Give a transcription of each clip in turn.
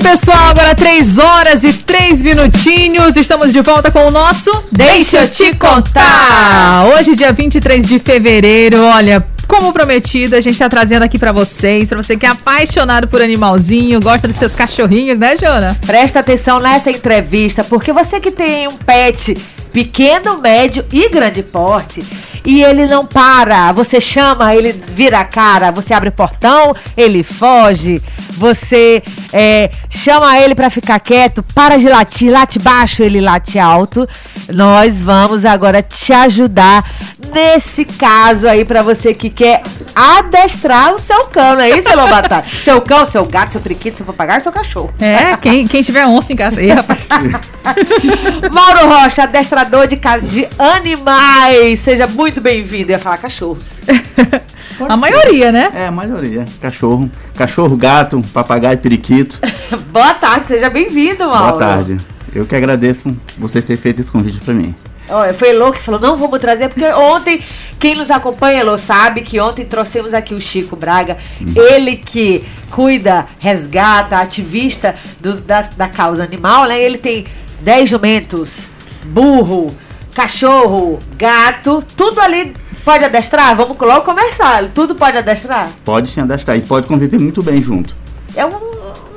pessoal, agora 3 horas e 3 minutinhos. Estamos de volta com o nosso Deixa eu te contar. Hoje, dia 23 de fevereiro, olha, como prometido, a gente está trazendo aqui para vocês, para você que é apaixonado por animalzinho, gosta dos seus cachorrinhos, né, Jona? Presta atenção nessa entrevista, porque você que tem um pet pequeno, médio e grande porte. E ele não para. Você chama, ele vira a cara. Você abre o portão, ele foge. Você é, chama ele para ficar quieto, para de latir, late baixo, ele late alto. Nós vamos agora te ajudar nesse caso aí para você que quer adestrar o seu cão, não é isso, Lobatar? seu cão, seu gato, seu periquito, seu papagaio, seu cachorro. É, quem, quem tiver onça em casa aí, rapaz. Mauro Rocha, adestrador de, de animais. Seja muito bem-vindo. Eu ia falar cachorros. a maioria, né? É, a maioria. Cachorro. Cachorro, gato, papagaio, periquito. Boa tarde, seja bem-vindo, Mauro. Boa tarde. Eu que agradeço você ter feito esse convite para mim. Olha, foi Elô que falou, não vamos trazer, porque ontem, quem nos acompanha, Elô, sabe que ontem trouxemos aqui o Chico Braga, uhum. ele que cuida, resgata, ativista do, da, da causa animal, né? Ele tem 10 jumentos, burro, cachorro, gato, tudo ali pode adestrar? Vamos logo começar. Tudo pode adestrar? Pode sim adestrar e pode conviver muito bem junto. É um,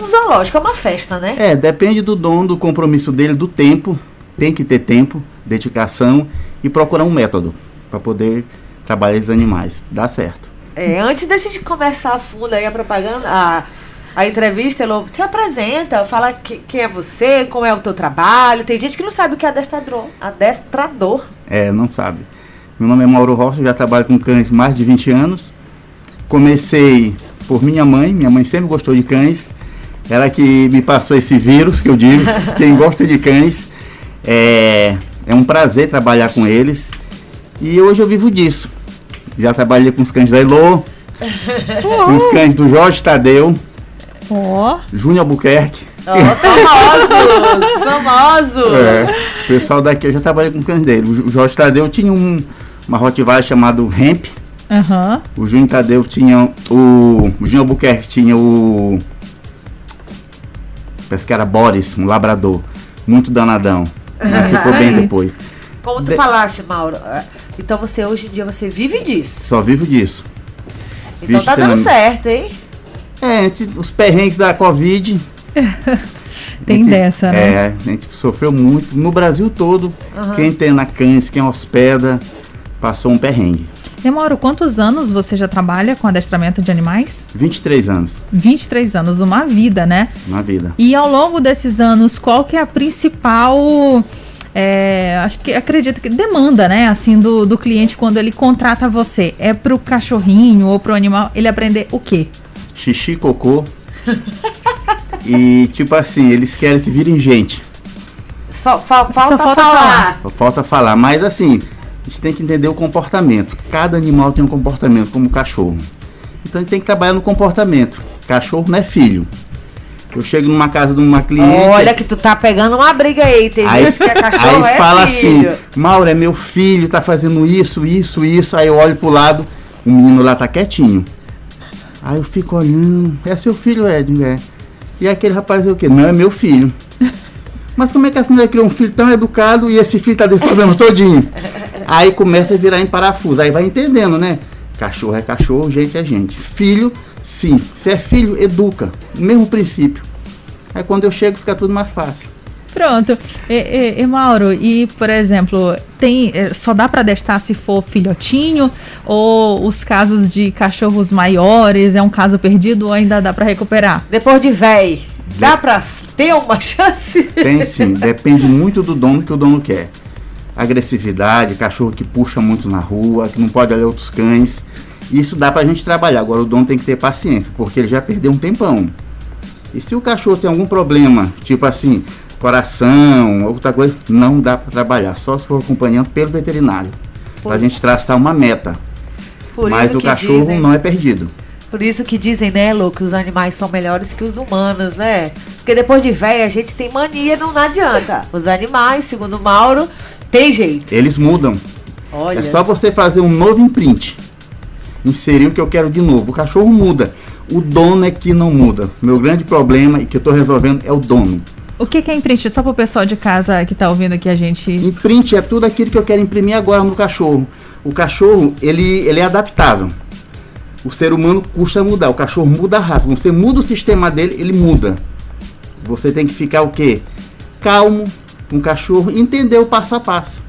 um zoológico, é uma festa, né? É, depende do dono, do compromisso dele, do tempo. Tem que ter tempo dedicação e procurar um método para poder trabalhar esses animais. Dá certo. É, antes da gente começar a fundo aí a propaganda, a, a entrevista, Elô, se apresenta, fala que, quem é você, como é o teu trabalho. Tem gente que não sabe o que é adestrador. Adestrador. É, não sabe. Meu nome é Mauro Rocha, já trabalho com cães mais de 20 anos. Comecei por minha mãe, minha mãe sempre gostou de cães. Ela que me passou esse vírus, que eu digo, quem gosta de cães. É, é um prazer trabalhar com eles. E hoje eu vivo disso. Já trabalhei com os cães da Elô, com os cães do Jorge Tadeu, oh. Júnior Albuquerque. Oh, famosos! famosos! É, o pessoal daqui eu já trabalhei com cães dele. O Jorge Tadeu tinha um, uma Rottweiler chamado Hemp. Uhum. O Júnior Tadeu tinha o. O Júnior Albuquerque tinha o. Parece que era Boris, um labrador. Muito danadão. Mas ficou bem depois. Como tu de... falaste, Mauro, é, então você hoje em dia você vive disso. Só vivo disso. Então Vixe, tá dando certo, hein? É, os perrengues da Covid. Tem gente, dessa, né? É, a gente sofreu muito. No Brasil todo, uhum. quem tem na cães, quem hospeda, passou um perrengue. Demoro, quantos anos você já trabalha com adestramento de animais? 23 anos. 23 anos, uma vida, né? Uma vida. E ao longo desses anos, qual que é a principal é, acho que acredito que demanda, né, assim, do, do cliente quando ele contrata você? É pro cachorrinho ou pro animal ele aprender o quê? Xixi, cocô. e tipo assim, eles querem que virem gente. Fa falta, falta falar. falar. Falta falar, mas assim, a gente tem que entender o comportamento. Cada animal tem um comportamento, como o cachorro. Então a gente tem que trabalhar no comportamento. Cachorro não é filho. Eu chego numa casa de uma cliente. Olha que tu tá pegando uma briga aí, tem aí, gente que é cachorro. Aí é fala filho. assim, Mauro, é meu filho, tá fazendo isso, isso, isso. Aí eu olho pro lado, o menino lá tá quietinho. Aí eu fico olhando, é seu filho, Ed, é. E aquele rapaz é o quê? Não, é meu filho. Mas como é que a senhora criou um filho tão educado e esse filho tá desse problema todinho? Aí começa a virar em parafuso. Aí vai entendendo, né? Cachorro é cachorro, gente é gente. Filho, sim. Se é filho, educa. Mesmo princípio. Aí quando eu chego fica tudo mais fácil. Pronto. E, e, e, Mauro, e por exemplo, tem é, só dá para destar se for filhotinho ou os casos de cachorros maiores é um caso perdido ou ainda dá para recuperar? Depois de véi, dá para ter uma chance? Tem sim, depende muito do dono que o dono quer agressividade, cachorro que puxa muito na rua, que não pode olhar outros cães. Isso dá pra gente trabalhar. Agora o dono tem que ter paciência, porque ele já perdeu um tempão. E se o cachorro tem algum problema, tipo assim, coração, outra coisa, não dá para trabalhar, só se for acompanhando pelo veterinário. Para a gente traçar uma meta. Por Mas o cachorro dizem, não é perdido. Por isso que dizem, né, Lu, que os animais são melhores que os humanos, né? Porque depois de velho a gente tem mania, não, não adianta. Os animais, segundo o Mauro, tem jeito. Eles mudam. Olha. É só você fazer um novo imprint. Inserir o que eu quero de novo. O cachorro muda. O dono é que não muda. Meu grande problema e que eu estou resolvendo é o dono. O que, que é imprint? Só para o pessoal de casa que está ouvindo aqui a gente. Imprint é tudo aquilo que eu quero imprimir agora no cachorro. O cachorro, ele, ele é adaptável. O ser humano custa mudar. O cachorro muda rápido. Você muda o sistema dele, ele muda. Você tem que ficar o quê? Calmo com o cachorro, entender o passo a passo.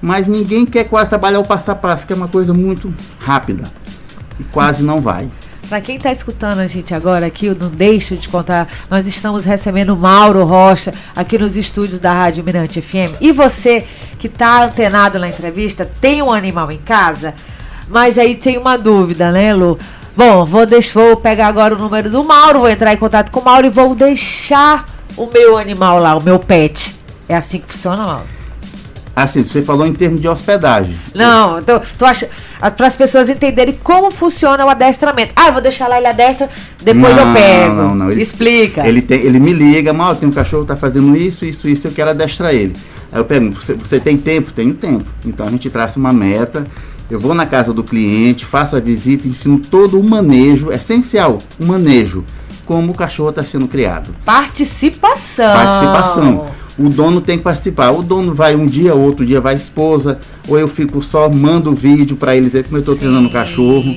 Mas ninguém quer quase trabalhar o passo a passo, que é uma coisa muito rápida. E quase não vai. Para quem está escutando a gente agora aqui, eu não deixo de contar, nós estamos recebendo Mauro Rocha aqui nos estúdios da Rádio Mirante FM. E você que está antenado na entrevista, tem um animal em casa? Mas aí tem uma dúvida, né, Lu? Bom, vou, deixar, vou pegar agora o número do Mauro, vou entrar em contato com o Mauro e vou deixar o meu animal lá, o meu pet. É assim que funciona, Mauro? Assim, você falou em termos de hospedagem. Não, então, tu acha. Para as pessoas entenderem como funciona o adestramento. Ah, eu vou deixar lá ele adestra, depois não, eu pego. Não, não, ele, Explica. Ele, tem, ele me liga, mal, tem um cachorro que tá fazendo isso, isso, isso, eu quero adestrar ele. Aí eu pergunto, você, você tem tempo? Tenho tempo. Então a gente traça uma meta. Eu vou na casa do cliente, faço a visita, ensino todo o manejo, essencial, o manejo, como o cachorro está sendo criado. Participação. Participação o dono tem que participar. O dono vai um dia, outro dia vai a esposa, ou eu fico só, mando vídeo para eles ver como eu estou treinando o cachorro.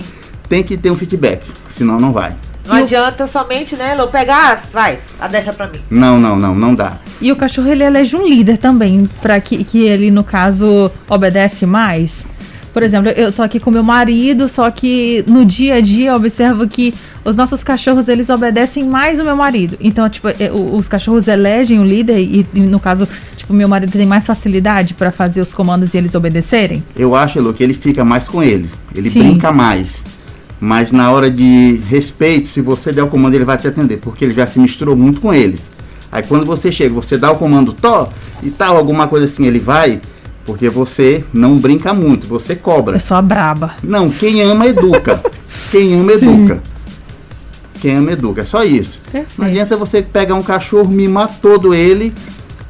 Tem que ter um feedback, senão não vai. Não e adianta o... somente, né, Lô, pegar, vai, deixa pra mim. Não, não, não, não dá. E o cachorro, ele elege um líder também, para que, que ele, no caso, obedece mais? Por exemplo, eu tô aqui com meu marido, só que no dia a dia eu observo que os nossos cachorros, eles obedecem mais o meu marido. Então, tipo, os cachorros elegem o líder e, no caso, tipo, meu marido tem mais facilidade para fazer os comandos e eles obedecerem? Eu acho, Elo, que ele fica mais com eles. Ele Sim. brinca mais. Mas na hora de respeito, se você der o comando, ele vai te atender, porque ele já se misturou muito com eles. Aí quando você chega, você dá o comando to e tal, alguma coisa assim, ele vai porque você não brinca muito, você cobra. Pessoa braba. Não, quem ama educa. quem ama educa. Quem ama educa, é só isso. Perfeito. Não adianta você pegar um cachorro, mimar todo ele,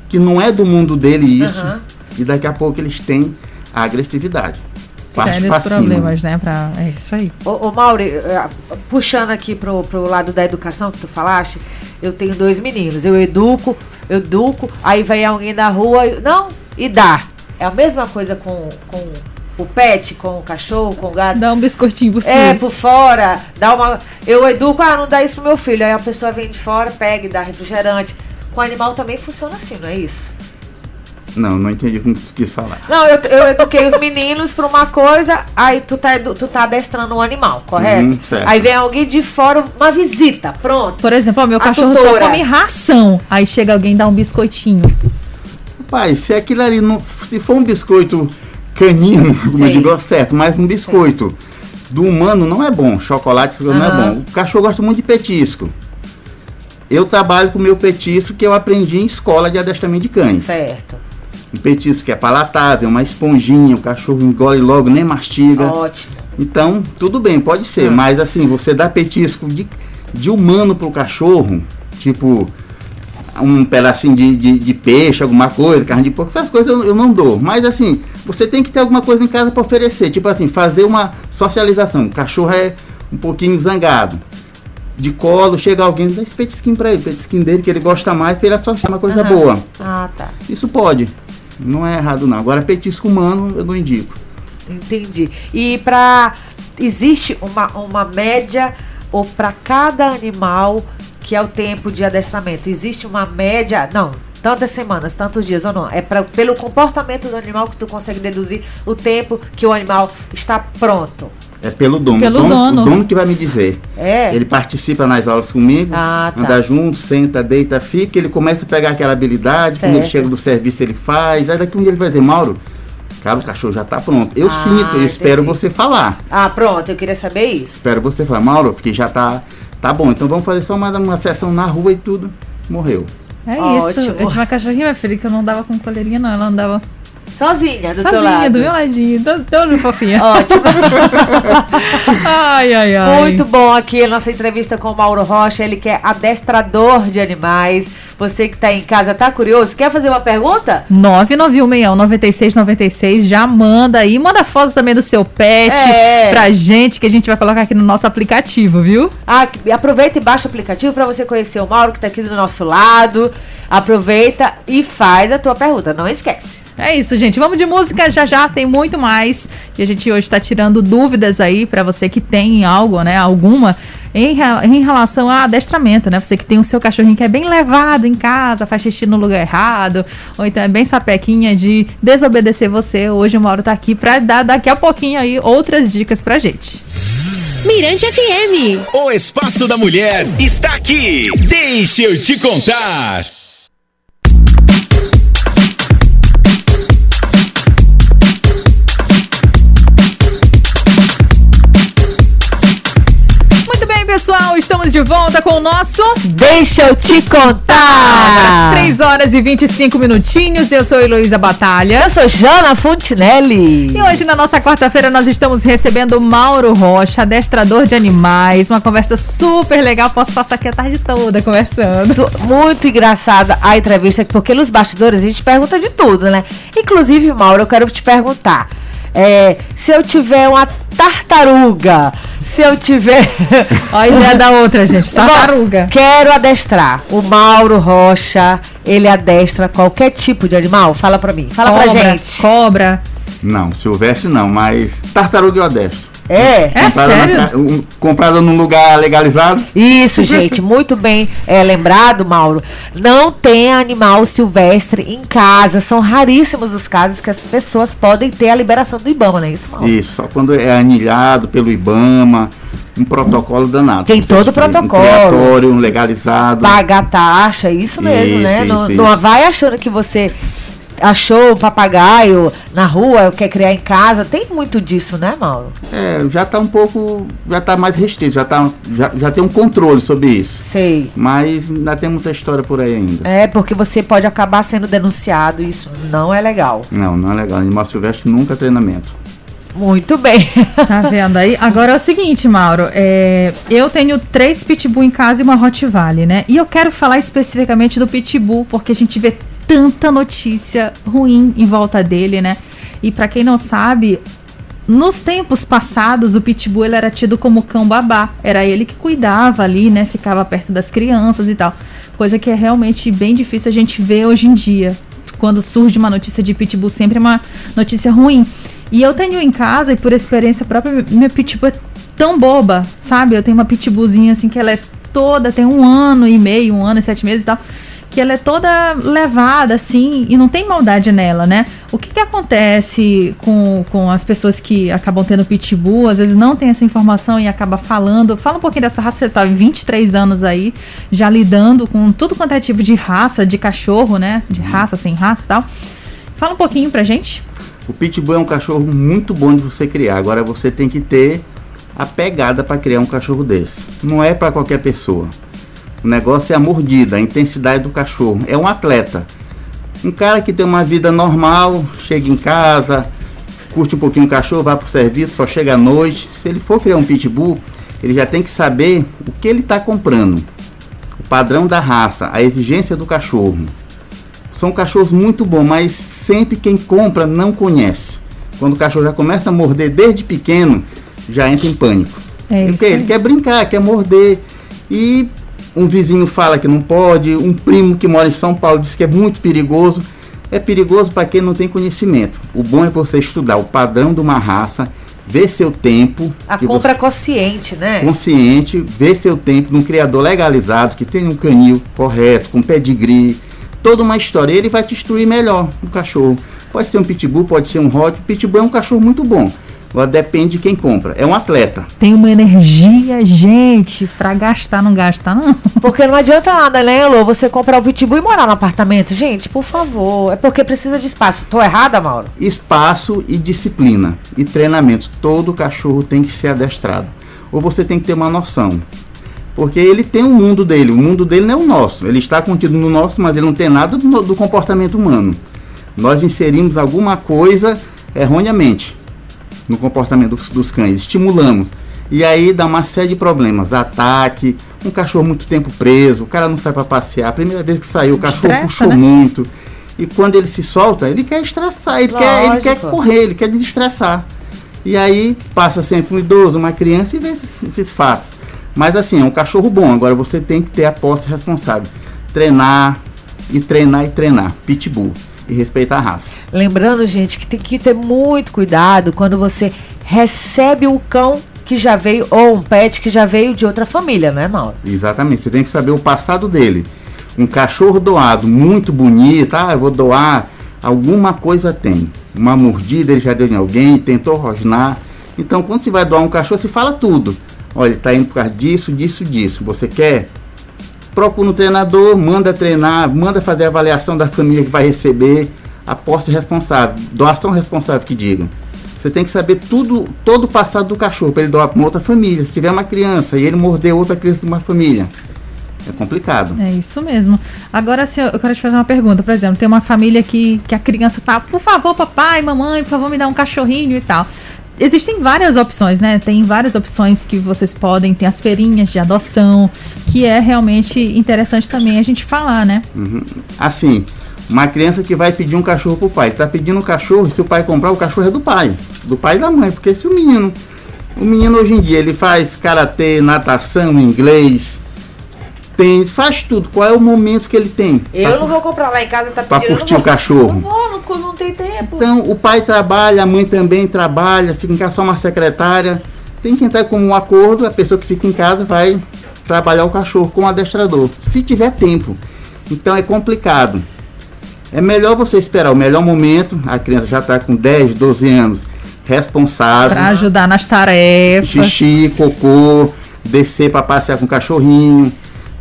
que não é do mundo dele isso, uhum. e daqui a pouco eles têm a agressividade. Sérios problemas, né? Pra, é isso aí. Ô, ô Mauri, eh, puxando aqui pro, pro lado da educação que tu falaste, eu tenho dois meninos. Eu educo, eu educo, aí vem alguém da rua, não, e dá. É a mesma coisa com, com o pet, com o cachorro, com o gato. Dá um biscoitinho por É, por fora. Dá uma. Eu educo, ah, não dá isso pro meu filho. Aí a pessoa vem de fora, pega e dá refrigerante. Com animal também funciona assim, não é isso? Não, não entendi como tu quis falar. Não, eu, eu eduquei os meninos pra uma coisa, aí tu tá, tu tá adestrando um animal, correto? Uhum, aí vem alguém de fora, uma visita, pronto. Por exemplo, ó, meu cachorro tutora. só come ração. Aí chega alguém e dá um biscoitinho. Pai, se aquilo ali não. Se for um biscoito canino, como eu digo, certo, mas um biscoito do humano não é bom. Chocolate uhum. não é bom. O cachorro gosta muito de petisco. Eu trabalho com o meu petisco que eu aprendi em escola de adestramento de cães. Certo. Um petisco que é palatável, uma esponjinha, o cachorro engole logo, nem mastiga. Ótimo. Então, tudo bem, pode ser, hum. mas assim, você dá petisco de, de humano pro cachorro, tipo um pedacinho de, de, de, peixe, alguma coisa, carne de porco, essas coisas eu, eu, não dou. Mas assim, você tem que ter alguma coisa em casa para oferecer. Tipo assim, fazer uma socialização. O cachorro é um pouquinho zangado. De colo, chega alguém, dá esse petisquinho para ele, petisquinho dele que ele gosta mais, para ele associar uma coisa uhum. boa. Ah, tá. Isso pode. Não é errado não. Agora petisco humano eu não indico. Entendi. E para existe uma, uma média ou para cada animal que é o tempo de adestramento? Existe uma média? Não, tantas semanas, tantos dias ou não? É pra, pelo comportamento do animal que tu consegue deduzir o tempo que o animal está pronto. É pelo dono. Pelo o, dono dono. o dono que vai me dizer. É. Ele participa nas aulas comigo, ah, tá. anda junto, senta, deita, fica, ele começa a pegar aquela habilidade, certo. quando ele chega do serviço ele faz, aí daqui um dia ele vai dizer, Mauro, cara, o cachorro já está pronto. Eu ah, sinto, eu entendi. espero você falar. Ah, pronto, eu queria saber isso. Espero você falar, Mauro, porque já está Tá bom, então vamos fazer só uma, uma sessão na rua e tudo. Morreu. É Ótimo. isso. Eu tinha uma cachorrinha, minha filha, que eu não dava com coleirinha, não. Ela andava. Sozinha, do Sozinha, teu lado. do meu ladinho, todo fofinha. Ótimo. ai, ai, ai. Muito bom aqui a nossa entrevista com o Mauro Rocha. Ele que é adestrador de animais. Você que tá em casa, tá curioso? Quer fazer uma pergunta? 991619696, já manda aí, manda foto também do seu pet É. pra gente, que a gente vai colocar aqui no nosso aplicativo, viu? Ah, aproveita e baixa o aplicativo para você conhecer o Mauro que tá aqui do nosso lado. Aproveita e faz a tua pergunta, não esquece. É isso, gente. Vamos de música já já, tem muito mais. E a gente hoje tá tirando dúvidas aí pra você que tem algo, né? Alguma em, em relação a adestramento, né? Você que tem o seu cachorrinho que é bem levado em casa, faz xixi no lugar errado, ou então é bem sapequinha de desobedecer você. Hoje o Mauro tá aqui pra dar daqui a pouquinho aí outras dicas pra gente. Mirante FM. O Espaço da Mulher está aqui. Deixa eu te contar. Estamos de volta com o nosso Deixa eu te contar! 3 horas e 25 minutinhos. Eu sou Heloísa Batalha. Eu sou Jana Fontinelli. E hoje, na nossa quarta-feira, nós estamos recebendo o Mauro Rocha, adestrador de animais. Uma conversa super legal. Posso passar aqui a tarde toda conversando. Muito engraçada a entrevista, porque nos bastidores a gente pergunta de tudo, né? Inclusive, Mauro, eu quero te perguntar. é, se eu tiver uma tartaruga, se eu tiver. Olha a ideia da outra, gente. Tartaruga. Bom, quero adestrar. O Mauro Rocha, ele adestra qualquer tipo de animal? Fala pra mim. Fala pra Cobra, gente. Cobra. Não, silvestre não, mas tartaruga eu adestro. É. É comprada, sério? na um- comprada num lugar legalizado. Isso, gente, muito bem é, lembrado, Mauro. Não tem animal silvestre em casa. São raríssimos os casos que as pessoas podem ter a liberação do IBAMA, não é isso, Mauro? Isso, só quando é anilhado pelo IBAMA, um protocolo danado. Tem todo o protocolo. Um criatório, um legalizado. Pagar taxa, isso mesmo, Isso, né? não, isso, não isso. vai achando que você achou um papagaio na rua, quer criar em casa. Tem muito disso, né, Mauro? É, já está um pouco, já está mais restrito, já, tá, já, já tem um controle sobre isso. Sei. Mas ainda tem muita história por aí ainda. É, porque você pode acabar sendo denunciado. Isso não é legal. Não, não é legal. Animal silvestre nunca é treinamento. Muito bem. Tá vendo aí? Agora é o seguinte, Mauro. é, eu tenho três pitbull em casa e uma Rottweiler, né? E eu quero falar especificamente do pitbull, porque a gente vê tanta notícia ruim em volta dele, né? E pra quem não sabe, nos tempos passados o pitbull ele era tido como cão babá. Era ele que cuidava ali, né? Ficava perto das crianças e tal. Coisa que é realmente bem difícil a gente ver hoje em dia. Quando surge uma notícia de pitbull, sempre é uma notícia ruim. E eu tenho em casa, e por experiência própria, minha pitbull é tão boba, sabe? Eu tenho uma pitbullzinha assim que ela é toda, tem um ano e meio, um ano e sete meses e tal, que ela é toda levada assim e não tem maldade nela, né? O que que acontece com, com as pessoas que acabam tendo pitbull, às vezes não tem essa informação e acaba falando? Fala um pouquinho dessa raça, você tá 23 anos aí, já lidando com tudo quanto é tipo de raça, de cachorro, né? De raça, sem raça e tal. Fala um pouquinho pra gente. O pitbull é um cachorro muito bom de você criar. Agora você tem que ter a pegada para criar um cachorro desse. Não é para qualquer pessoa. O negócio é a mordida, a intensidade do cachorro. É um atleta. Um cara que tem uma vida normal, chega em casa, curte um pouquinho o cachorro, vai pro serviço, só chega à noite. Se ele for criar um pitbull, ele já tem que saber o que ele está comprando. O padrão da raça, a exigência do cachorro. São cachorros muito bons, mas sempre quem compra não conhece. Quando o cachorro já começa a morder desde pequeno, já entra em pânico. É Porque isso ele quer brincar, quer morder. E um vizinho fala que não pode, um primo que mora em São Paulo diz que é muito perigoso. É perigoso para quem não tem conhecimento. O bom é você estudar o padrão de uma raça, ver seu tempo. A compra você- consciente, né? consciente, ver seu tempo num criador legalizado, que tem um canil correto, com pedigree, toda uma história. Ele vai te instruir melhor o cachorro. Pode ser um pitbull, pode ser um hot. Pitbull é um cachorro muito bom. Agora depende de quem compra. É um atleta. Tem uma energia, gente, pra gastar, não gastar, não. Porque não adianta nada, né, Elô? Você comprar o pitbull e morar no apartamento. Gente, por favor. É porque precisa de espaço. Tô errada, Mauro? Espaço e disciplina e treinamento. Todo cachorro tem que ser adestrado. Ou você tem que ter uma noção. Porque ele tem um mundo dele. O mundo dele não é o nosso. Ele está contido no nosso, mas ele não tem nada do, do comportamento humano. Nós inserimos alguma coisa erroneamente no comportamento dos, dos cães. Estimulamos. E aí dá uma série de problemas, ataque, um cachorro muito tempo preso, o cara não sai para passear. A primeira vez que saiu, o cachorro Estressa, puxou né? muito. E quando ele se solta, ele quer estressar, ele, quer, ele quer correr, ele quer desestressar. E aí passa sempre um idoso, uma criança e vê esses, esses fatos. Mas assim, é um cachorro bom, agora você tem que ter a posse responsável. Treinar e treinar e treinar. Pitbull. E respeitar a raça. Lembrando, gente, que tem que ter muito cuidado quando você recebe um cão que já veio, ou um pet que já veio de outra família, né, Mauro? Exatamente, você tem que saber o passado dele. Um cachorro doado muito bonito, ah, eu vou doar, alguma coisa tem. Uma mordida ele já deu em alguém, tentou rosnar. Então, quando você vai doar um cachorro, você fala tudo. Olha, ele está indo por causa disso, disso, disso. Você quer? Procura um treinador, manda treinar, manda fazer a avaliação da família que vai receber, a posse responsável, doação responsável que diga. Você tem que saber tudo, todo o passado do cachorro para ele doar para uma outra família. Se tiver uma criança e ele morder outra criança de uma família, é complicado. É isso mesmo. Agora, assim, eu quero te fazer uma pergunta. Por exemplo, tem uma família que, que a criança tá, por favor, papai, mamãe, por favor, me dá um cachorrinho e tal. Existem várias opções, né? Tem várias opções que vocês podem, tem as feirinhas de adoção, que é realmente interessante também a gente falar, né? Uhum. Assim, uma criança que vai pedir um cachorro pro pai, tá pedindo um cachorro, se o pai comprar, o cachorro é do pai, do pai e da mãe, porque se o menino, o menino hoje em dia, ele faz karatê, natação, inglês, tênis, faz tudo, qual é o momento que ele tem? Eu não vou comprar lá em casa, tá Pra pedindo. eu curtir o cachorro. Não vou, não, não tem tempo. Então, o pai trabalha, a mãe também trabalha, fica em casa só uma secretária. Tem que entrar como um acordo, a pessoa que fica em casa vai trabalhar o cachorro com o adestrador, se tiver tempo. Então é complicado. É melhor você esperar o melhor momento, a criança já está com 10, 12 anos, responsável, Pra ajudar nas tarefas. xixi, cocô, descer para passear com o cachorrinho.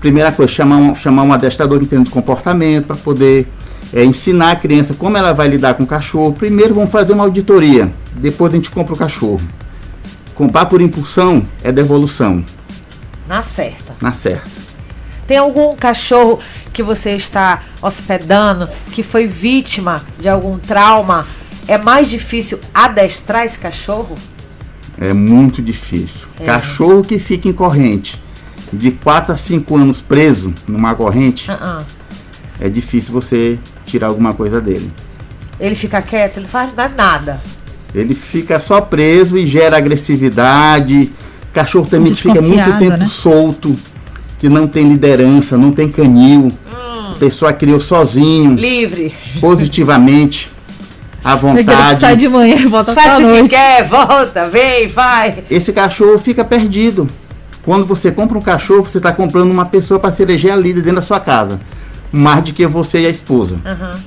Primeira coisa, chamar um, chamar um adestrador que entende de comportamento para poder é, ensinar a criança como ela vai lidar com o cachorro. Primeiro vamos fazer uma auditoria, depois a gente compra o cachorro. Comprar por impulsão é devolução, Na certa. na certa. Tem algum cachorro que você está hospedando que foi vítima de algum trauma? É mais difícil adestrar esse cachorro? É muito difícil. É. Cachorro que fica em corrente, de 4 a 5 anos preso numa corrente, Ah, ah. é difícil você tirar alguma coisa dele. Ele fica quieto, ele faz mais nada. Ele fica só preso e gera agressividade. Cachorro também que fica muito tempo né? solto, que não tem liderança, não tem canil. A pessoa criou sozinho, Livre. positivamente, à que sai vontade. de manhã e volta Faz o que quer, volta, vem, vai. Esse cachorro fica perdido. Quando você compra um cachorro, você está comprando uma pessoa para se eleger a líder dentro da sua casa. Mais do que você e a esposa. Aham.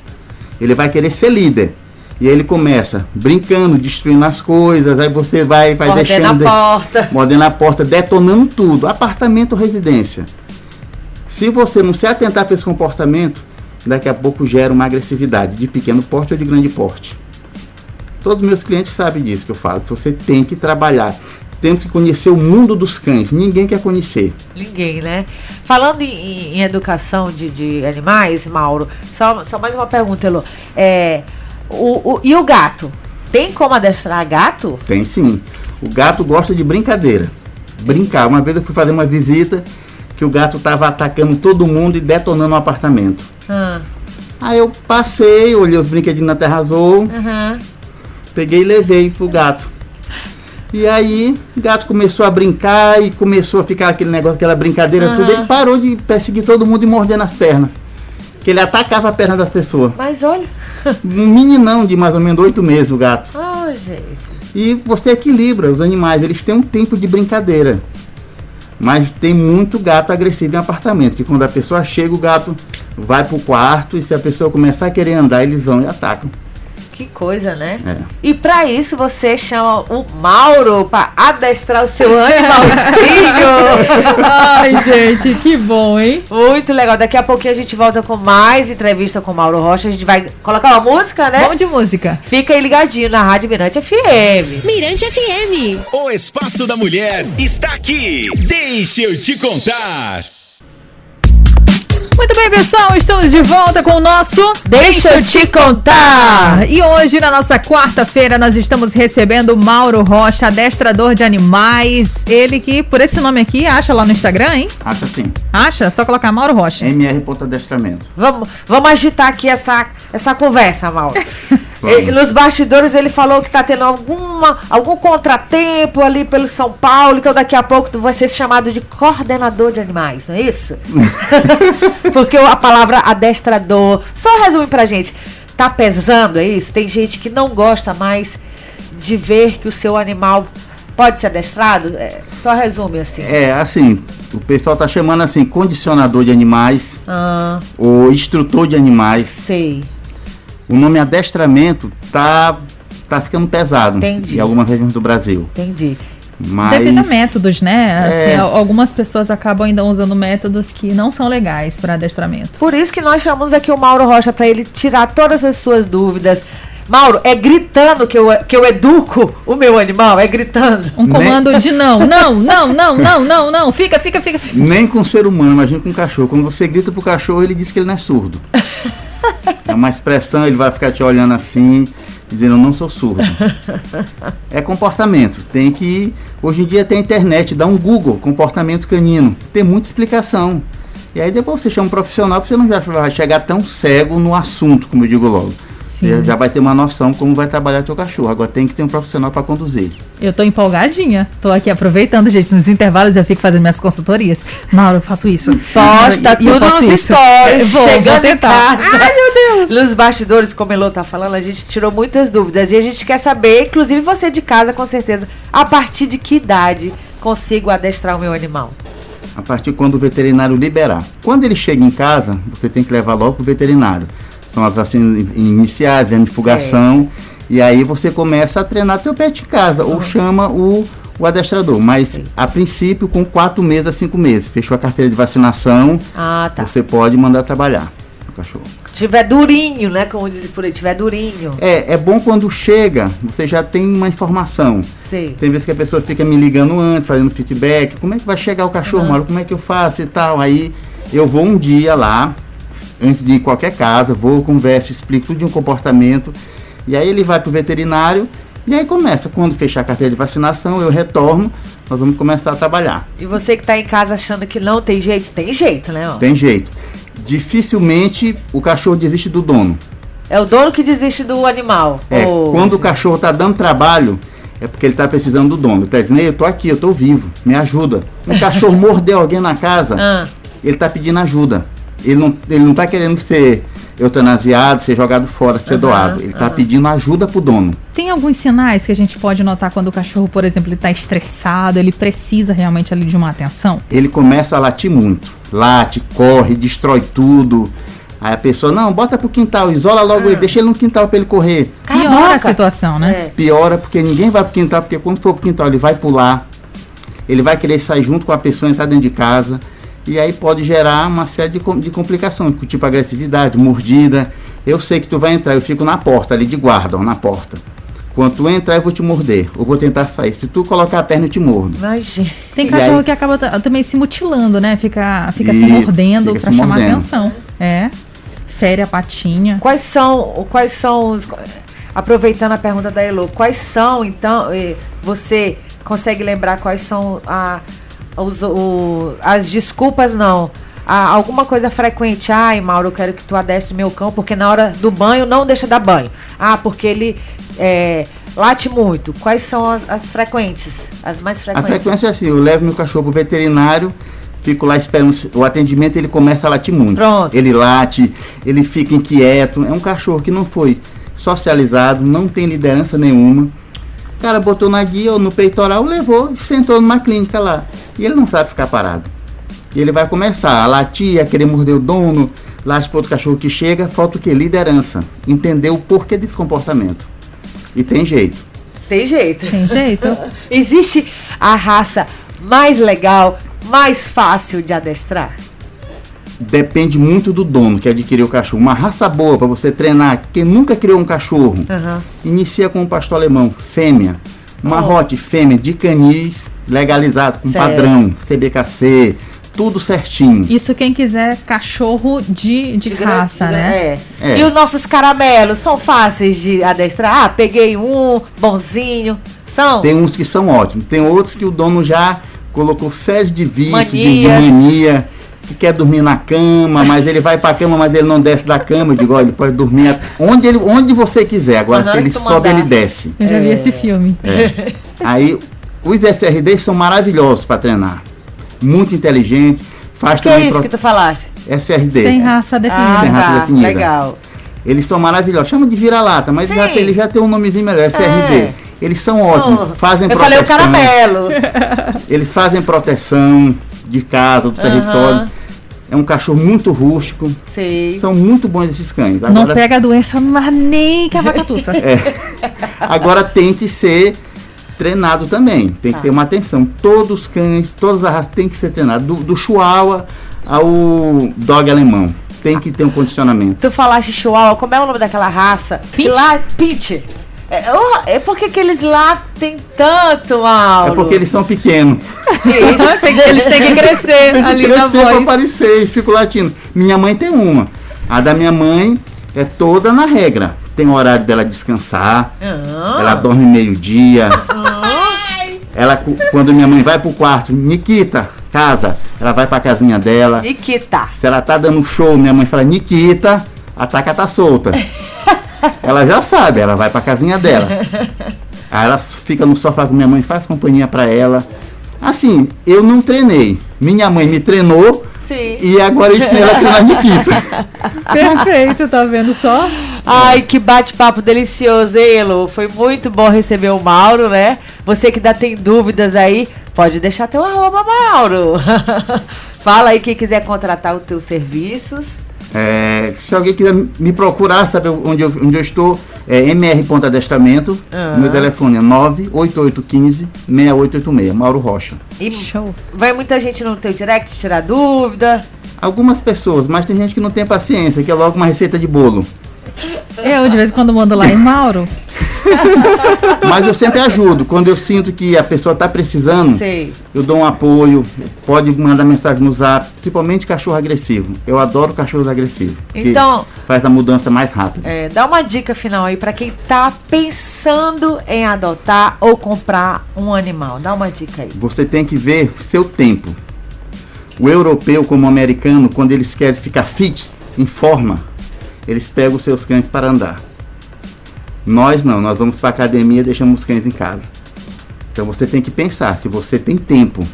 Ele vai querer ser líder. E aí ele começa brincando, destruindo as coisas, aí você vai, vai Mordendo deixando. a porta. mordendo a porta, detonando tudo, apartamento ou residência. Se você não se atentar para esse comportamento, daqui a pouco gera uma agressividade de pequeno porte ou de grande porte. Todos os meus clientes sabem disso que eu falo. que Você tem que trabalhar. Temos que conhecer o mundo dos cães. Ninguém quer conhecer. Ninguém, né? Falando em, em educação de, de animais, Mauro, só, só mais uma pergunta, Elô. É, o, o- e o gato? Tem como adestrar gato? Tem sim. O gato gosta de brincadeira. Brincar. Uma vez eu fui fazer uma visita que o gato estava atacando todo mundo e detonando o apartamento. Ah, Aí eu passei, olhei os brinquedinhos na terra azul, aham. Peguei e levei pro gato. E aí, o gato começou a brincar e começou a ficar aquele negócio, aquela brincadeira Aham. tudo. Ele parou de perseguir todo mundo e mordendo as pernas. Que ele atacava a perna das pessoas. Mas olha. Um meninão de mais ou menos oito meses, o gato. Oh, gente. E você equilibra os animais, eles têm um tempo de brincadeira. Mas tem muito gato agressivo em apartamento, que quando a pessoa chega, o gato vai pro quarto e se a pessoa começar a querer andar, eles vão e atacam. Que coisa, né? É. E pra isso você chama o Mauro pra adestrar o seu animalzinho. Ai, gente, que bom, hein? Muito legal. Daqui a pouquinho a gente volta com mais entrevista com o Mauro Rocha. A gente vai colocar uma música, né? Vamos de música. Fica aí ligadinho na Rádio Mirante FM. Mirante FM. O Espaço da Mulher está aqui. Deixa eu te contar. Muito bem, pessoal, estamos de volta com o nosso Deixa eu te contar. E hoje, na nossa quarta-feira, nós estamos recebendo Mauro Rocha, adestrador de animais. Ele que, por esse nome aqui, acha lá no Instagram, hein? Acho assim. Acha? Só colocar Mauro Rocha. MR ponto adestramento. Vamos, vamos agitar aqui essa, essa conversa, Mauro. Ele- nos bastidores ele falou que tá tendo alguma, algum contratempo ali pelo São Paulo, então daqui a pouco tu vai ser chamado de coordenador de animais, não é isso? Porque a palavra adestrador, só resume pra gente, tá pesando, é isso? Tem gente que não gosta mais de ver que o seu animal pode ser adestrado? É, só resume assim. É, assim, o pessoal tá chamando assim, condicionador de animais Ah, ou instrutor de animais. sei. O nome adestramento tá, tá ficando pesado Entendi. em algumas regiões do Brasil. Entendi. Mas Devido a métodos, né? Assim, É. al- algumas pessoas acabam ainda usando métodos que não são legais para adestramento. Por isso que nós chamamos aqui o Mauro Rocha para ele tirar todas as suas dúvidas. Mauro, é gritando que eu, que eu educo o meu animal? É gritando. Um Nem- comando de não, não, não, não, não, não, não. Fica, fica, fica. nem com ser humano, imagina com um cachorro. Quando você grita pro cachorro, ele diz que ele não é surdo. é uma expressão, ele vai ficar te olhando assim, dizendo eu não sou surdo. É comportamento. Tem que. Hoje em dia tem internet, dá um Google, comportamento canino. Tem muita explicação. E aí depois você chama um profissional, porque você não já vai chegar tão cego no assunto, como eu digo logo. Sim. Você já vai ter uma noção como vai trabalhar seu cachorro. Agora tem que ter um profissional para conduzir. Eu tô empolgadinha. Tô aqui aproveitando, gente. Nos intervalos eu fico fazendo minhas consultorias. Mauro, eu faço isso. Posta E eu tudo faço nos isso. stories. Vou chegando em casa. Ai, meu Deus. Nos bastidores, como Elô tá falando, a gente tirou muitas dúvidas. E a gente quer saber, inclusive você de casa, com certeza, a partir de que idade consigo adestrar o meu animal? a partir quando o veterinário liberar. Quando ele chega em casa, você tem que levar logo para o veterinário. São as vacinas in- iniciais, de fugação, e aí você começa a treinar teu pet em casa, ou chama o, o adestrador. Mas, a princípio, com 4 meses a 5 meses. Fechou a carteira de vacinação, Ah, tá. você pode mandar trabalhar o cachorro. Tiver durinho, né? Como dizem por aí, tiver durinho. É, é bom quando chega, você já tem uma informação. Sei. Tem vezes que a pessoa fica me ligando antes, fazendo feedback. Como é que vai chegar o cachorro, Mauro? Como é que eu faço e tal? Aí eu vou um dia lá, antes de ir em qualquer casa, vou, converso, explico tudo de um comportamento. E aí ele vai pro veterinário e aí começa. Quando fechar a carteira de vacinação, eu retorno, nós vamos começar a trabalhar. E você que tá em casa achando que não tem jeito, tem jeito, né? ó? Tem jeito. Dificilmente o cachorro desiste do dono. É o dono que desiste do animal. É, Oh, quando o cachorro tá dando trabalho, é porque ele tá precisando do dono. Ele tá dizendo, "Ei, eu tô aqui, eu tô vivo, me ajuda. Um cachorro mordeu alguém na casa, Ah, ele tá pedindo ajuda. Ele não, ele não tá querendo ser eutanasiado, ser jogado fora, ser Aham, doado. Ele tá aham. pedindo ajuda pro dono. Tem alguns sinais que a gente pode notar quando o cachorro, por exemplo, ele tá estressado, ele precisa realmente ali de uma atenção? Ele começa a latir muito. Late, corre, destrói tudo. Aí a pessoa, não, bota pro quintal, isola logo ele, deixa ele no quintal pra ele correr. Piora a situação, né? é. Piora porque ninguém vai pro quintal, porque quando for pro quintal ele vai pular, ele vai querer sair junto com a pessoa, entrar dentro de casa, e aí pode gerar uma série de, de complicações, tipo agressividade, mordida. Eu sei que tu vai entrar, eu fico na porta ali de guarda, ó, na porta. Quando tu entrar, eu vou te morder, ou vou tentar sair. Se tu colocar a perna, eu te mordo. Gente, Tem E cachorro aí- que acaba ta- também se mutilando, né? Fica, fica se Isso, mordendo fica pra se chamar mordendo. atenção. É. Fere a patinha. quais são, quais são os. Aproveitando a pergunta da Elo, quais são, então, você consegue lembrar quais são a, os, o- as desculpas, não? Ah, alguma coisa frequente. Ai, Mauro, eu quero que tu adestre meu cão, porque na hora do banho não deixa dar banho. Ah, porque ele eh, late muito. Quais são as, as frequentes? As mais A frequentes? frequência é assim, eu levo meu cachorro pro veterinário, fico lá esperando o atendimento, ele começa a latir muito. Pronto. Ele late, ele fica inquieto. É um cachorro que não foi socializado, não tem liderança nenhuma. O cara botou na guia ou no peitoral, levou e sentou numa clínica lá. E ele não sabe ficar parado. E ele vai começar a latir, a querer morder o dono, late para outro cachorro que chega, falta o que? Liderança. Entender o porquê desse comportamento. E tem jeito. Tem jeito. Tem jeito? Existe a raça mais legal, mais fácil de adestrar? Depende muito do dono que adquiriu o cachorro. Uma raça boa para você treinar, quem nunca criou um cachorro, Aham. inicia com um pastor alemão, fêmea. Uma Oh. rote fêmea de canis legalizado, com Certo. padrão, CBKC, tudo certinho. Isso quem quiser cachorro de, de, De raça, grande- né? É. É. E os nossos caramelos são fáceis de adestrar? Ah, peguei um, bonzinho. São? Tem uns que são ótimos, tem outros que o dono já colocou série de vícios, de, de mania, que quer dormir na cama, mas ele vai pra cama, mas ele não desce da cama. Eu digo, olha, ele pode dormir onde, ele, onde você quiser. Agora, se ele sobe, mandar. ele desce. Eu já vi É. esse filme. É. Aí, os SRDs são maravilhosos para treinar. Muito inteligente, faz que é também isso pro- que tu falaste? SRD. Sem raça Ah, definida. Sem raça tá. definida. Legal. Eles são maravilhosos. Chama de vira-lata, mas já tem, ele já tem um nomezinho melhor, SRD. É. Eles são ótimos, fazem Eu falei o proteção. caramelo. Eles fazem proteção de casa, do território. É um cachorro muito rústico. Sei. São muito bons esses cães. Não Agora, pega a doença mas nem cavacatuça. agora tem que ser treinado também. Tem Tá. que ter uma atenção. Todos os cães, todas as raças têm que ser treinados. Do, do chihuahua ao dog alemão. Tem que ter um condicionamento. Tu falaste chihuahua, como é o nome daquela raça? E Lá, Pinch. É, oh, é porque que eles lá tem tanto, Mauro. É porque eles são pequenos. Isso. Tem que- Eles têm que crescer Tem que ali na crescer pra voz. aparecer e fico latindo. Minha mãe tem uma. A da minha mãe é toda na regra. Tem o horário dela descansar. Ah. Ela dorme meio-dia. Ela, cu- quando minha mãe vai pro quarto, Nikita, casa, ela vai pra casinha dela. Nikita. Se ela tá dando show, minha mãe fala, Nikita, a taca tá solta. Ela já sabe, ela vai pra casinha dela. Aí ela fica no sofá com minha mãe, faz companhia pra ela. Assim, eu não treinei. Minha mãe me treinou Sim. e agora eu ensinei ela a treinar Nikita. Perfeito, tá vendo só? Ai, que bate-papo delicioso, hein, Elo? Foi muito bom receber o Mauro, né? Você que ainda tem dúvidas aí, pode deixar teu arroba, Mauro. Fala aí quem quiser contratar os teus serviços. É, se alguém quiser me procurar, saber onde eu, onde eu estou, é MR Ponto Adestramento. Ah. Meu telefone é 98815-6886, Mauro Rocha. E Show. vai muita gente no teu direct tirar dúvida. Algumas pessoas, mas tem gente que não tem paciência, que é logo uma receita de bolo. Eu, de vez em quando, mando lá em Mauro. Mas eu sempre ajudo. Quando eu sinto que a pessoa está precisando, Sei. eu dou um apoio. Pode mandar mensagem no zap, principalmente cachorro agressivo. Eu adoro cachorros agressivos. Então- faz a mudança mais rápida. É, dá uma dica final aí pra quem tá pensando em adotar ou comprar um animal. Dá uma dica aí. Você tem que ver seu tempo. O europeu, como o americano, quando eles querem ficar fit, em forma, eles pegam os seus cães para andar. Nós não, nós vamos para academia e deixamos os cães em casa. Então você tem que pensar se você tem tempo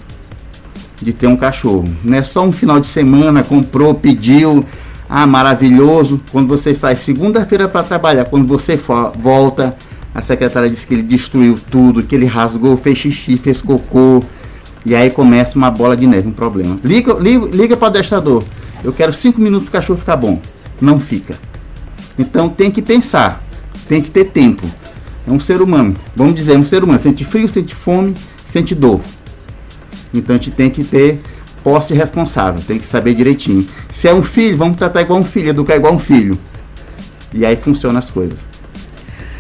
de ter um cachorro. Não é só um final de semana, comprou, pediu, ah, maravilhoso. Quando você sai segunda-feira para trabalhar, quando você fo- volta, a secretária disse que ele destruiu tudo, que ele rasgou, fez xixi, fez cocô. E aí começa uma bola de neve, um problema. Liga, liga, liga para o adestrador. Eu quero cinco minutos para o cachorro ficar bom. Não fica. Então tem que pensar, tem que ter tempo. É um ser humano, vamos dizer, é um ser humano. Sente frio, sente fome, sente dor. Então a gente tem que ter posse responsável, tem que saber direitinho. Se é um filho, vamos tratar igual um filho, educar igual um filho. E aí funcionam as coisas.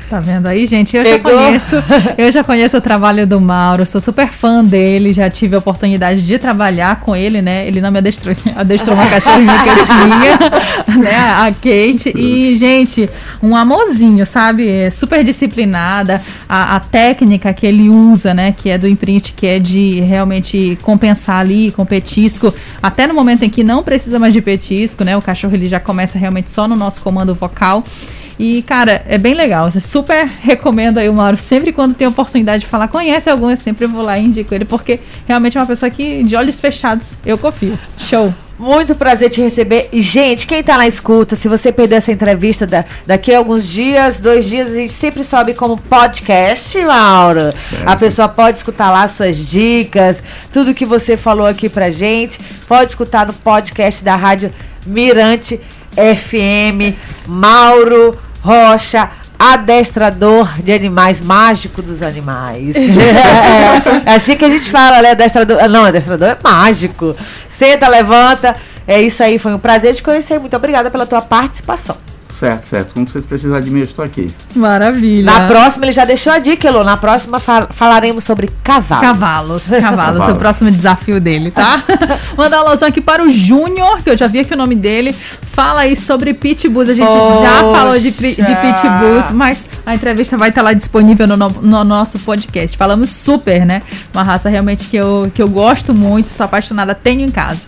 Tá vendo aí, gente? Eu Pegou? já conheço, eu já conheço o trabalho do Mauro, sou super fã dele, já tive a oportunidade de trabalhar com ele, né? Ele não me adestrou, adestrou uma cachorrinha que eu tinha, né? A Kate. E, gente, um amorzinho, sabe? É super disciplinada. A, a técnica que ele usa, né? Que é do imprint, que é de realmente compensar ali com petisco. Até no momento em que não precisa mais de petisco, né? O cachorro ele já começa realmente só no nosso comando vocal. E, cara, é bem legal. Eu super recomendo aí o Mauro. Sempre quando tem oportunidade de falar, conhece algum, eu sempre vou lá e indico ele, porque realmente é uma pessoa que, de olhos fechados, eu confio. Show. Muito prazer te receber. E, gente, quem tá na escuta, se você perder essa entrevista da- daqui a alguns dias, dois dias, a gente sempre sobe como podcast, Mauro. A pessoa pode escutar lá suas dicas, tudo que você falou aqui pra gente. Pode escutar no podcast da Rádio Mirante FM. Mauro Rocha. Adestrador de animais, mágico dos animais. é assim que a gente fala, né? Adestrador. ah, Não, adestrador é mágico. Senta, levanta. É isso aí, foi um prazer te conhecer. Muito obrigada pela tua participação. Certo, certo. Quando vocês precisarem de mim, eu estou aqui. Maravilha. Na próxima, ele já deixou a dica, Elô. Na próxima fa- falaremos sobre cavalo. Cavalos, cavalos, Cavalos. o próximo desafio dele, tá? Mandar um alusão aqui para o Júnior, que eu já vi aqui o nome dele. Fala aí sobre pitbulls. A gente já Poxa. falou de, de pitbulls, mas a entrevista vai estar lá disponível no, no- no nosso podcast. Falamos super, né? Uma raça realmente que eu, que eu gosto muito, sou apaixonada, tenho em casa.